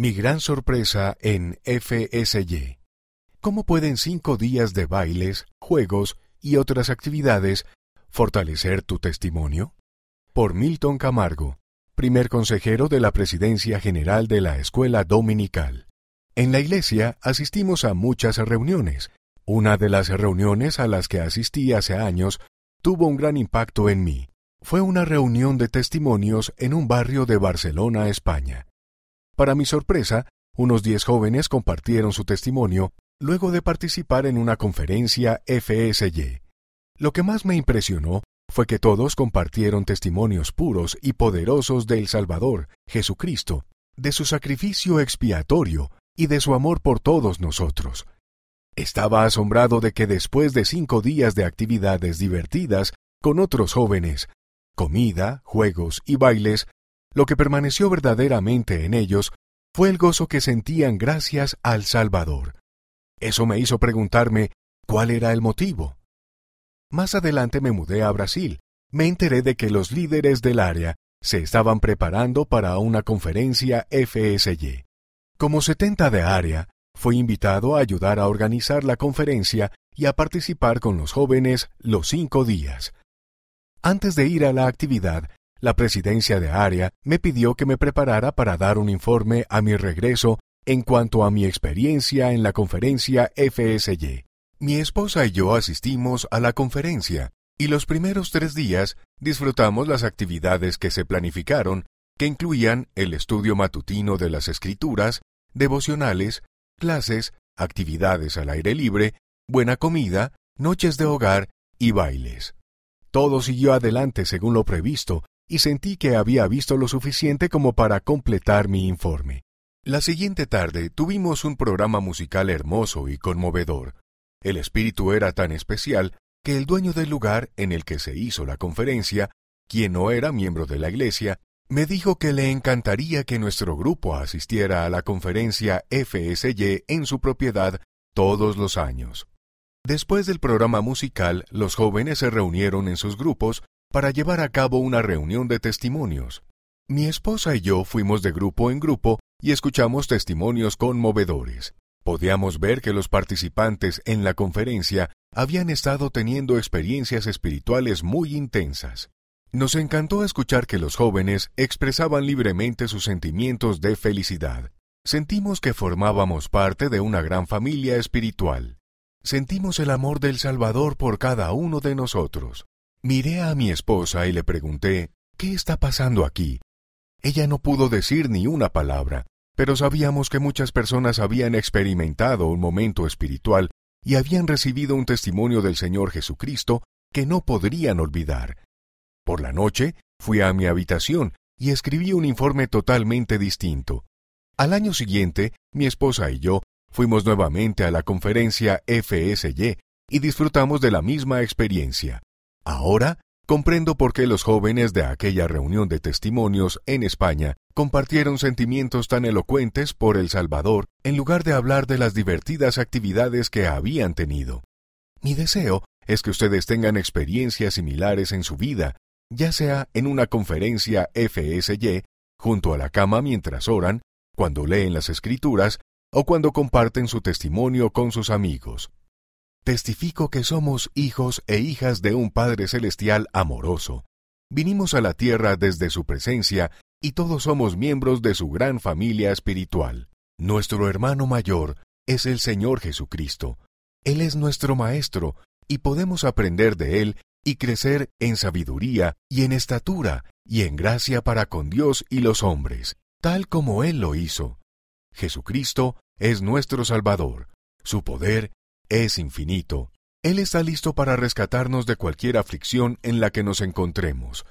Mi gran sorpresa en FSY. ¿Cómo pueden cinco días de bailes, juegos y otras actividades fortalecer tu testimonio? Por Milton Camargo, primer consejero de la Presidencia General de la Escuela Dominical. En la iglesia asistimos a muchas reuniones. Una de las reuniones a las que asistí hace años tuvo un gran impacto en mí. Fue una reunión de testimonios en un barrio de Barcelona, España. Para mi sorpresa, unos diez jóvenes compartieron su testimonio luego de participar en una conferencia FSY. Lo que más me impresionó fue que todos compartieron testimonios puros y poderosos del Salvador, Jesucristo, de su sacrificio expiatorio y de su amor por todos nosotros. Estaba asombrado de que después de cinco días de actividades divertidas con otros jóvenes, comida, juegos y bailes, lo que permaneció verdaderamente en ellos fue el gozo que sentían gracias al Salvador. Eso me hizo preguntarme cuál era el motivo. Más adelante me mudé a Brasil. Me enteré de que los líderes del área se estaban preparando para una conferencia FSY. Como 70 de área, fui invitado a ayudar a organizar la conferencia y a participar con los jóvenes los cinco días. Antes de ir a la actividad, la presidencia de área me pidió que me preparara para dar un informe a mi regreso en cuanto a mi experiencia en la conferencia FSY. Mi esposa y yo asistimos a la conferencia y los primeros tres días disfrutamos las actividades que se planificaron, que incluían el estudio matutino de las escrituras, devocionales, clases, actividades al aire libre, buena comida, noches de hogar y bailes. Todo siguió adelante según lo previsto y sentí que había visto lo suficiente como para completar mi informe. La siguiente tarde tuvimos un programa musical hermoso y conmovedor. El espíritu era tan especial que el dueño del lugar en el que se hizo la conferencia, quien no era miembro de la iglesia, me dijo que le encantaría que nuestro grupo asistiera a la conferencia FSY en su propiedad todos los años. Después del programa musical, los jóvenes se reunieron en sus grupos para llevar a cabo una reunión de testimonios. Mi esposa y yo fuimos de grupo en grupo y escuchamos testimonios conmovedores. Podíamos ver que los participantes en la conferencia habían estado teniendo experiencias espirituales muy intensas. Nos encantó escuchar que los jóvenes expresaban libremente sus sentimientos de felicidad. Sentimos que formábamos parte de una gran familia espiritual. Sentimos el amor del Salvador por cada uno de nosotros. Miré a mi esposa y le pregunté, ¿qué está pasando aquí? Ella no pudo decir ni una palabra, pero sabíamos que muchas personas habían experimentado un momento espiritual y habían recibido un testimonio del Señor Jesucristo que no podrían olvidar. Por la noche fui a mi habitación y escribí un informe totalmente distinto. Al año siguiente, mi esposa y yo fuimos nuevamente a la conferencia FSY y disfrutamos de la misma experiencia. Ahora comprendo por qué los jóvenes de aquella reunión de testimonios en España compartieron sentimientos tan elocuentes por El Salvador en lugar de hablar de las divertidas actividades que habían tenido. Mi deseo es que ustedes tengan experiencias similares en su vida, ya sea en una conferencia FSY, junto a la cama mientras oran, cuando leen las escrituras o cuando comparten su testimonio con sus amigos. Testifico que somos hijos e hijas de un Padre Celestial amoroso. Vinimos a la tierra desde su presencia y todos somos miembros de su gran familia espiritual. Nuestro hermano mayor es el Señor Jesucristo. Él es nuestro Maestro y podemos aprender de Él y crecer en sabiduría y en estatura y en gracia para con Dios y los hombres, tal como Él lo hizo. Jesucristo es nuestro Salvador. Su poder es infinito. Él está listo para rescatarnos de cualquier aflicción en la que nos encontremos.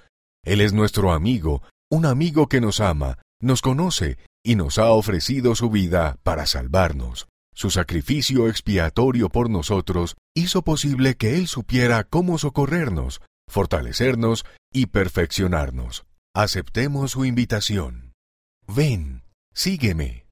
Él es nuestro amigo, un amigo que nos ama, nos conoce y nos ha ofrecido su vida para salvarnos. Su sacrificio expiatorio por nosotros hizo posible que Él supiera cómo socorrernos, fortalecernos y perfeccionarnos. Aceptemos su invitación. Ven, sígueme.